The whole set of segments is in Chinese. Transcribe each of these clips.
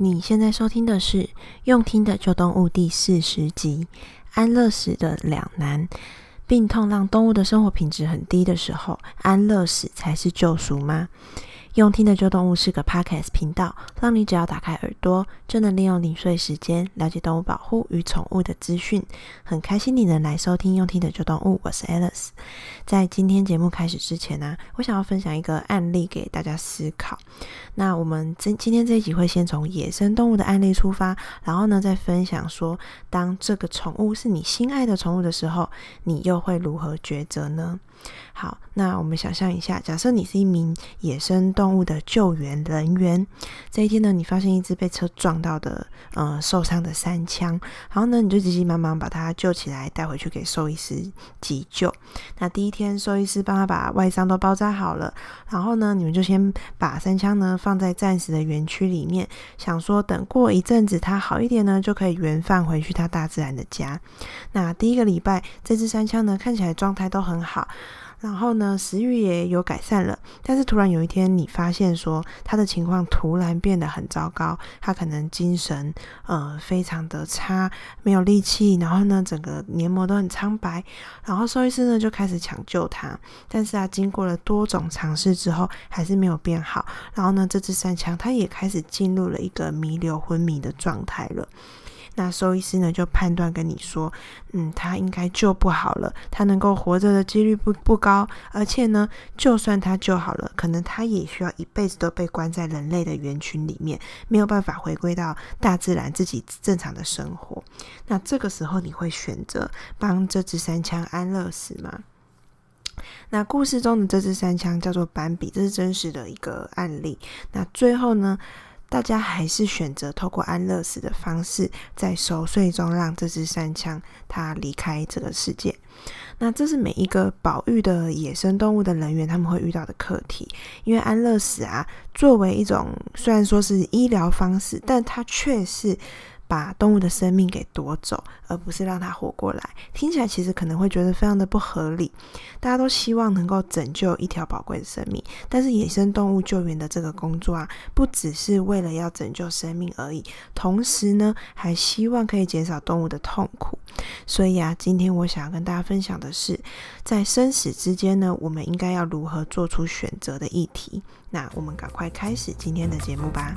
你现在收听的是《用听的救动物》第四十集《安乐死的两难》。病痛让动物的生活品质很低的时候，安乐死才是救赎吗？用听的救动物是个 podcast 频道，让你只要打开耳朵，就能利用零碎时间了解动物保护与宠物的资讯。很开心你能来收听用听的救动物，我是 Alice。在今天节目开始之前呢、我想要分享一个案例给大家思考。那我们今今天这一集会先从野生动物的案例出发，然后呢再分享说，当这个宠物是你心爱的宠物的时候，你又会如何抉择呢？好，那我们想象一下，假设你是一名野生动物的救援人员，这一天呢，你发现一只被车撞到的，呃，受伤的山枪，然后呢，你就急急忙忙把它救起来，带回去给兽医师急救。那第一天，兽医师帮他把外伤都包扎好了，然后呢，你们就先把山枪呢放在暂时的园区里面，想说等过一阵子它好一点呢，就可以原放回去它大自然的家。那第一个礼拜，这只山枪呢看起来状态都很好。然后呢，食欲也有改善了，但是突然有一天，你发现说他的情况突然变得很糟糕，他可能精神呃非常的差，没有力气，然后呢，整个黏膜都很苍白，然后兽医师呢就开始抢救他，但是啊，经过了多种尝试之后，还是没有变好，然后呢，这只山羌它也开始进入了一个弥留昏迷的状态了。那兽医师呢，就判断跟你说，嗯，他应该救不好了，他能够活着的几率不不高，而且呢，就算他救好了，可能他也需要一辈子都被关在人类的园区里面，没有办法回归到大自然自己正常的生活。那这个时候，你会选择帮这只山枪安乐死吗？那故事中的这只山枪叫做斑比，这是真实的一个案例。那最后呢，大家还是选择透过安乐死的方式，在熟睡中让这只山羌它离开这个世界。那这是每一个保育的野生动物的人员他们会遇到的课题，因为安乐死啊，作为一种虽然说是医疗方式，但它却是。把动物的生命给夺走，而不是让它活过来，听起来其实可能会觉得非常的不合理。大家都希望能够拯救一条宝贵的生命，但是野生动物救援的这个工作啊，不只是为了要拯救生命而已，同时呢，还希望可以减少动物的痛苦。所以啊，今天我想要跟大家分享的是，在生死之间呢，我们应该要如何做出选择的议题。那我们赶快开始今天的节目吧。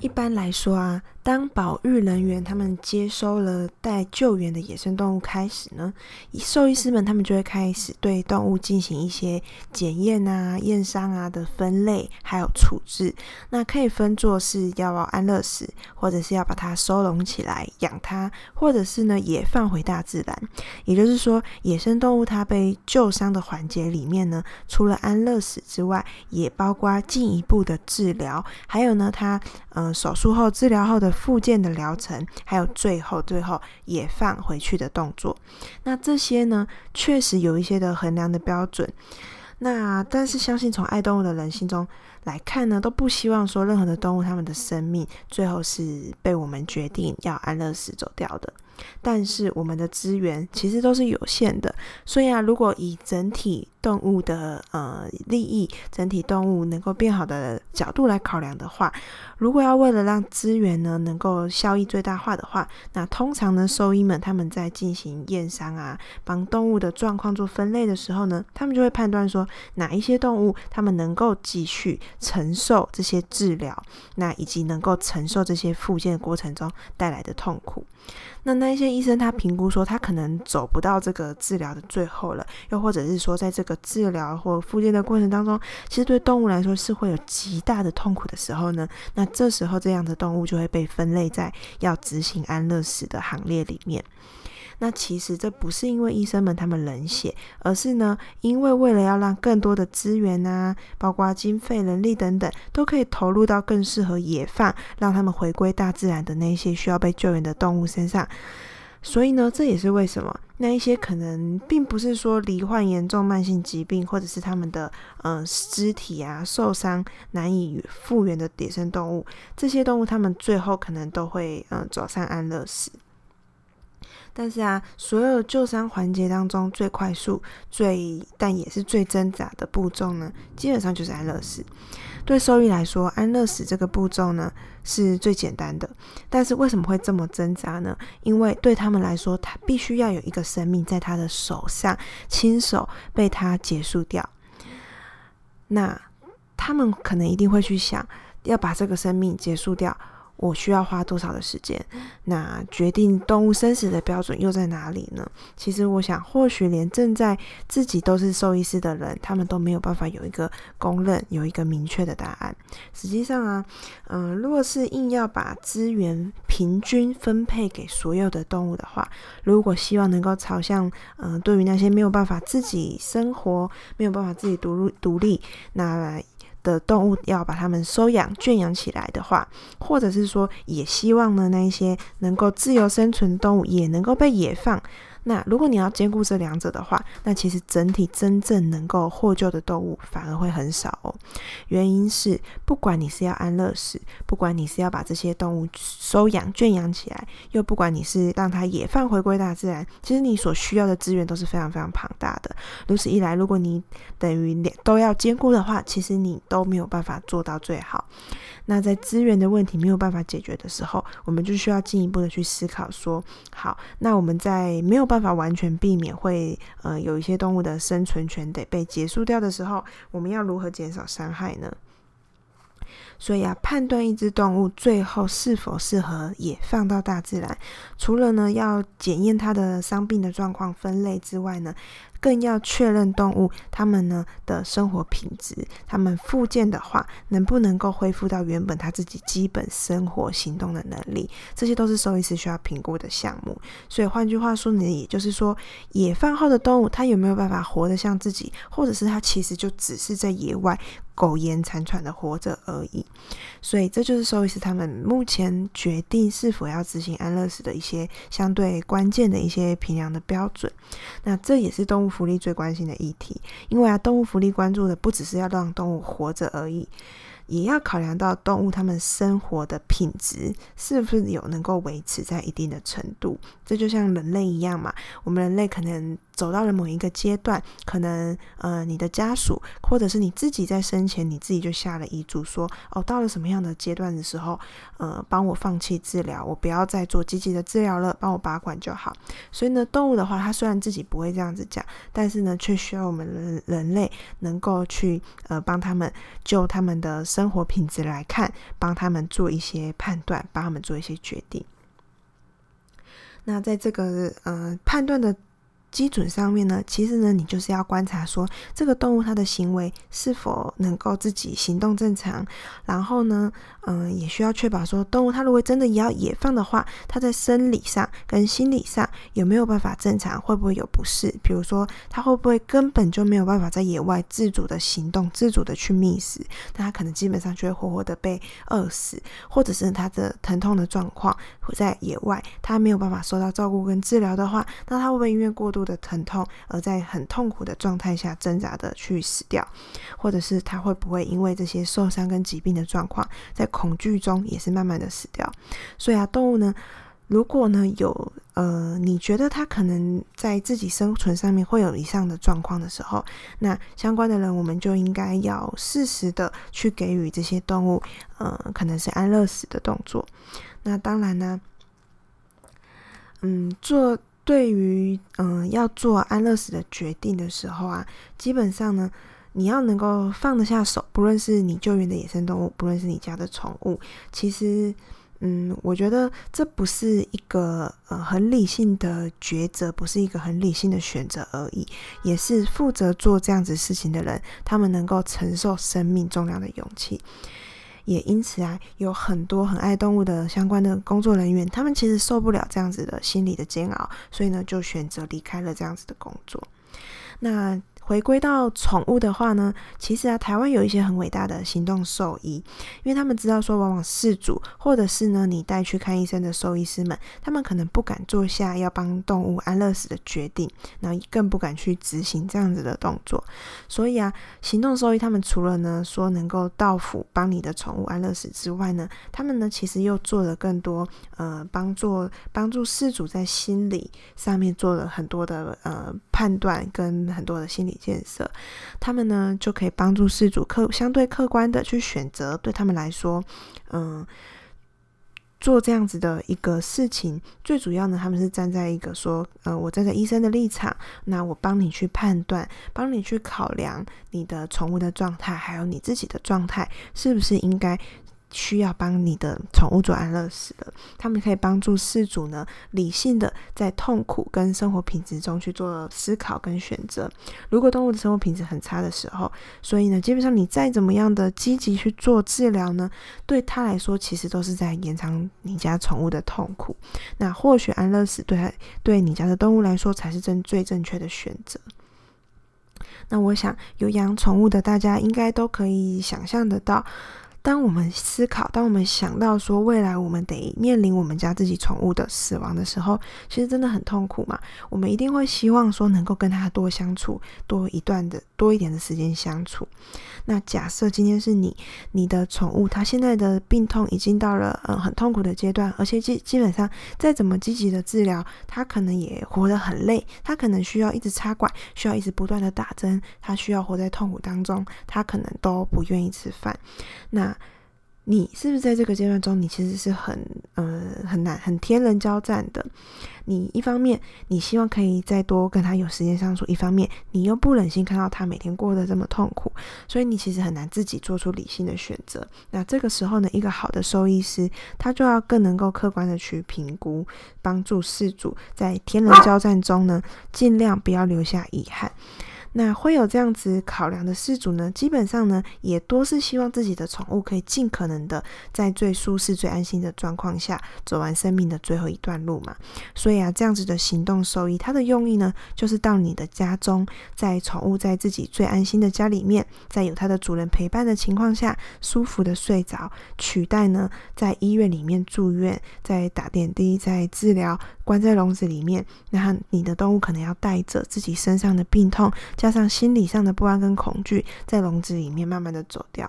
一般来说啊。当保育人员他们接收了待救援的野生动物开始呢，兽医师们他们就会开始对动物进行一些检验啊、验伤啊的分类，还有处置。那可以分作是要安乐死，或者是要把它收容起来养它，或者是呢也放回大自然。也就是说，野生动物它被救伤的环节里面呢，除了安乐死之外，也包括进一步的治疗，还有呢它嗯手术后治疗后的。复健的疗程，还有最后最后也放回去的动作，那这些呢，确实有一些的衡量的标准。那但是相信从爱动物的人心中来看呢，都不希望说任何的动物它们的生命最后是被我们决定要安乐死走掉的。但是我们的资源其实都是有限的，所以啊，如果以整体动物的呃利益、整体动物能够变好的角度来考量的话，如果要为了让资源呢能够效益最大化的话，那通常呢兽医们他们在进行验伤啊，帮动物的状况做分类的时候呢，他们就会判断说哪一些动物他们能够继续承受这些治疗，那以及能够承受这些复健的过程中带来的痛苦。那那些医生他评估说他可能走不到这个治疗的最后了，又或者是说在这个治疗或复健的过程当中，其实对动物来说是会有极大的痛苦的时候呢，那这时候这样的动物就会被分类在要执行安乐死的行列里面。那其实这不是因为医生们他们冷血，而是呢，因为为了要让更多的资源啊，包括经费、人力等等，都可以投入到更适合野放，让他们回归大自然的那些需要被救援的动物身上。所以呢，这也是为什么那一些可能并不是说罹患严重慢性疾病，或者是他们的呃肢体啊受伤难以复原的野生动物，这些动物他们最后可能都会嗯、走上安乐死。但是啊，所有救伤环节当中最快速、最但也是最挣扎的步骤呢，基本上就是安乐死。对兽医来说，安乐死这个步骤呢是最简单的。但是为什么会这么挣扎呢？因为对他们来说，他必须要有一个生命在他的手上，亲手被他结束掉。那他们可能一定会去想，要把这个生命结束掉。我需要花多少的时间？那决定动物生死的标准又在哪里呢？其实我想，或许连正在自己都是兽医师的人，他们都没有办法有一个公认、有一个明确的答案。实际上啊，嗯、如果是硬要把资源平均分配给所有的动物的话，如果希望能够朝向，嗯、对于那些没有办法自己生活、没有办法自己独独立，那。的动物要把它们收养、圈养起来的话，或者是说，也希望呢，那一些能够自由生存的动物也能够被野放。那如果你要兼顾这两者的话，那其实整体真正能够获救的动物反而会很少哦。原因是，不管你是要安乐死，不管你是要把这些动物收养、圈养起来，又不管你是让它野放回归大自然，其实你所需要的资源都是非常非常庞大的。如此一来，如果你等于都要兼顾的话，其实你都没有办法做到最好。那在资源的问题没有办法解决的时候，我们就需要进一步的去思考说，好，那我们在没有办法完全避免会呃有一些动物的生存权得被结束掉的时候，我们要如何减少伤害呢？所以啊，判断一只动物最后是否适合野放到大自然，除了呢要检验它的伤病的状况、分类之外呢，更要确认动物它们呢的生活品质，它们复健的话，能不能够恢复到原本它自己基本生活行动的能力，这些都是兽医师需要评估的项目。所以换句话说呢，也就是说，野放后的动物它有没有办法活得像自己，或者是它其实就只是在野外。苟延残喘的活着而已，所以这就是兽医师他们目前决定是否要执行安乐死的一些相对关键的一些评量的标准。那这也是动物福利最关心的议题，因为啊，动物福利关注的不只是要让动物活着而已。也要考量到动物它们生活的品质是不是有能够维持在一定的程度，这就像人类一样嘛。我们人类可能走到了某一个阶段，可能呃你的家属或者是你自己在生前你自己就下了遗嘱说，哦，到了什么样的阶段的时候，呃帮我放弃治疗，我不要再做积极的治疗了，帮我拔管就好。所以呢，动物的话，它虽然自己不会这样子讲，但是呢，却需要我们人人类能够去呃帮他们就他们的。生活品质来看，帮他们做一些判断，帮他们做一些决定。那在这个呃判断的。基准上面呢，其实呢，你就是要观察说，这个动物它的行为是否能够自己行动正常，然后呢，嗯、也需要确保说，动物它如果真的要野放的话，它在生理上跟心理上有没有办法正常，会不会有不适？比如说，它会不会根本就没有办法在野外自主的行动，自主的去觅食，那它可能基本上就会活活的被饿死，或者是它的疼痛的状况，在野外它没有办法受到照顾跟治疗的话，那它会不会因为过度的疼痛，而在很痛苦的状态下挣扎的去死掉，或者是他会不会因为这些受伤跟疾病的状况，在恐惧中也是慢慢的死掉？所以啊，动物呢，如果呢有呃，你觉得它可能在自己生存上面会有以上的状况的时候，那相关的人我们就应该要适时的去给予这些动物，呃，可能是安乐死的动作。那当然呢，嗯，做。对于嗯、要做安乐死的决定的时候啊，基本上呢，你要能够放得下手，不论是你救援的野生动物，不论是你家的宠物，其实嗯，我觉得这不是一个呃很理性的抉择，不是一个很理性的选择而已，也是负责做这样子事情的人，他们能够承受生命重量的勇气。也因此啊，有很多很爱动物的相关的工作人员，他们其实受不了这样子的心理的煎熬，所以呢，就选择离开了这样子的工作。那回归到宠物的话呢，其实啊，台湾有一些很伟大的行动兽医，因为他们知道说，往往事主或者是呢，你带去看医生的兽医师们，他们可能不敢做下要帮动物安乐死的决定，然后更不敢去执行这样子的动作。所以啊，行动兽医他们除了呢说能够到府帮你的宠物安乐死之外呢，他们呢其实又做了更多呃帮助帮助事主在心理上面做了很多的呃判断跟很多的心理建设，他们呢就可以帮助事主客相对客观的去选择，对他们来说，嗯，做这样子的一个事情，最主要呢，他们是站在一个说，呃，我站在医生的立场，那我帮你去判断，帮你去考量你的宠物的状态，还有你自己的状态，是不是应该。需要帮你的宠物做安乐死的，他们可以帮助饲主呢，理性的在痛苦跟生活品质中去做思考跟选择。如果动物的生活品质很差的时候，所以呢，基本上你再怎么样的积极去做治疗呢，对他来说其实都是在延长你家宠物的痛苦。那或许安乐死对他对你家的动物来说才是正最正确的选择。那我想有养宠物的大家应该都可以想象得到。当我们思考，当我们想到说未来我们得面临我们家自己宠物的死亡的时候，其实真的很痛苦嘛。我们一定会希望说能够跟它多相处，多一段的多一点的时间相处。那假设今天是你，你的宠物它现在的病痛已经到了嗯很痛苦的阶段，而且基基本上再怎么积极的治疗，它可能也活得很累，它可能需要一直插管，需要一直不断的打针，它需要活在痛苦当中，它可能都不愿意吃饭。那你是不是在这个阶段中，你其实是很呃很难很天人交战的？你一方面你希望可以再多跟他有时间相处，一方面你又不忍心看到他每天过得这么痛苦，所以你其实很难自己做出理性的选择。那这个时候呢，一个好的兽医师他就要更能够客观的去评估，帮助事主在天人交战中呢，尽量不要留下遗憾。那会有这样子考量的饲主呢，基本上呢，也多是希望自己的宠物可以尽可能的在最舒适、最安心的状况下走完生命的最后一段路嘛。所以啊，这样子的行动兽医，它的用意呢，就是到你的家中，在宠物在自己最安心的家里面，在有它的主人陪伴的情况下，舒服的睡着，取代呢在医院里面住院，在打点滴，在治疗，关在笼子里面，那你的动物可能要带着自己身上的病痛。加上心理上的不安跟恐惧，在笼子里面慢慢的走掉，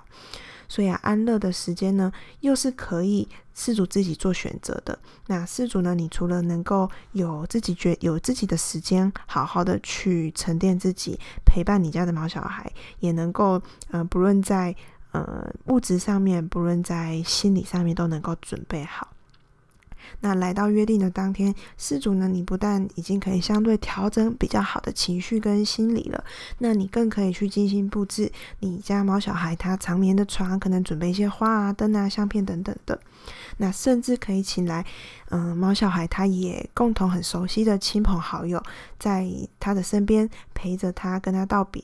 所以啊，安乐的时间呢，又是可以饲主自己做选择的。那饲主呢，你除了能够有自己觉有自己的时间，好好的去沉淀自己，陪伴你家的毛小孩，也能够呃，不论在呃物质上面，不论在心理上面，都能够准备好。那来到约定的当天，饲主呢，你不但已经可以相对调整比较好的情绪跟心理了，那你更可以去精心布置你家毛小孩他长眠的床，可能准备一些花啊、灯啊、相片等等的。那甚至可以请来，嗯、猫，小孩他也共同很熟悉的亲朋好友，在他的身边陪着他，跟他道别。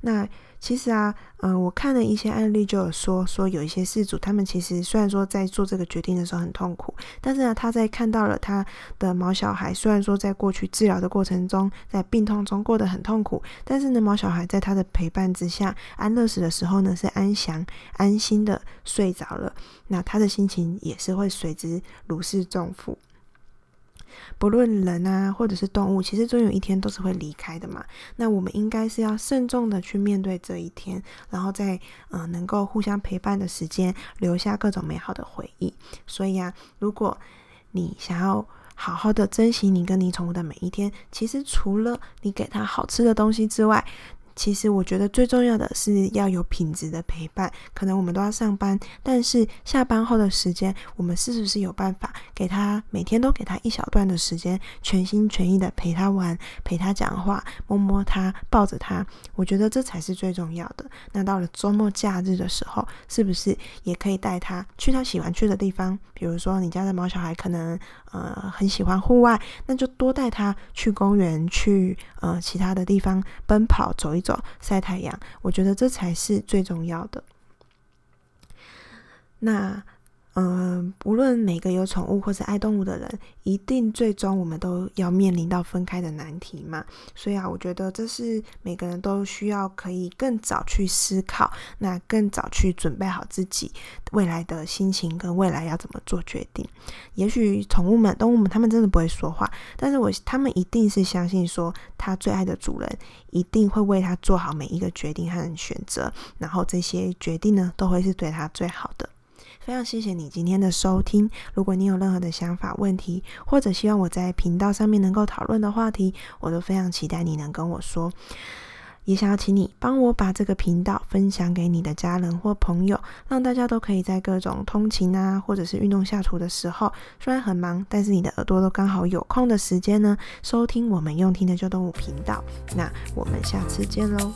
那其实啊，嗯、我看了一些案例，就有说说有一些事主，他们其实虽然说在做这个决定的时候很痛苦，但是呢，他在看到了他的毛小孩，虽然说在过去治疗的过程中，在病痛中过得很痛苦，但是呢，毛小孩在他的陪伴之下，安乐死的时候呢，是安详、安心的睡着了，那他的心情也是会随之如释重负。不论人啊，或者是动物，其实终有一天都是会离开的嘛。那我们应该是要慎重的去面对这一天，然后在嗯、呃、能够互相陪伴的时间，留下各种美好的回忆。所以啊，如果你想要好好的珍惜你跟你宠物的每一天，其实除了你给它好吃的东西之外，其实我觉得最重要的是要有品质的陪伴。可能我们都要上班，但是下班后的时间，我们是不是有办法给他每天都给他一小段的时间，全心全意的陪他玩，陪他讲话，摸摸他，抱着他？我觉得这才是最重要的。那到了周末假日的时候，是不是也可以带他去他喜欢去的地方？比如说你家的毛小孩可能呃很喜欢户外，那就多带他去公园，去呃其他的地方奔跑，走一走，晒太阳，我觉得这才是最重要的。那嗯，无论每个有宠物或者爱动物的人，一定最终我们都要面临到分开的难题嘛。所以啊，我觉得这是每个人都需要可以更早去思考，那更早去准备好自己未来的心情跟未来要怎么做决定。也许宠物们、动物们，他们真的不会说话，但是我他们一定是相信说，他最爱的主人一定会为他做好每一个决定和选择，然后这些决定呢，都会是对他最好的。非常谢谢你今天的收听。如果你有任何的想法、问题，或者希望我在频道上面能够讨论的话题，我都非常期待你能跟我说。也想要请你帮我把这个频道分享给你的家人或朋友，让大家都可以在各种通勤啊，或者是运动下厨的时候，虽然很忙，但是你的耳朵都刚好有空的时间呢，收听我们用听的旧动物频道。那我们下次见喽。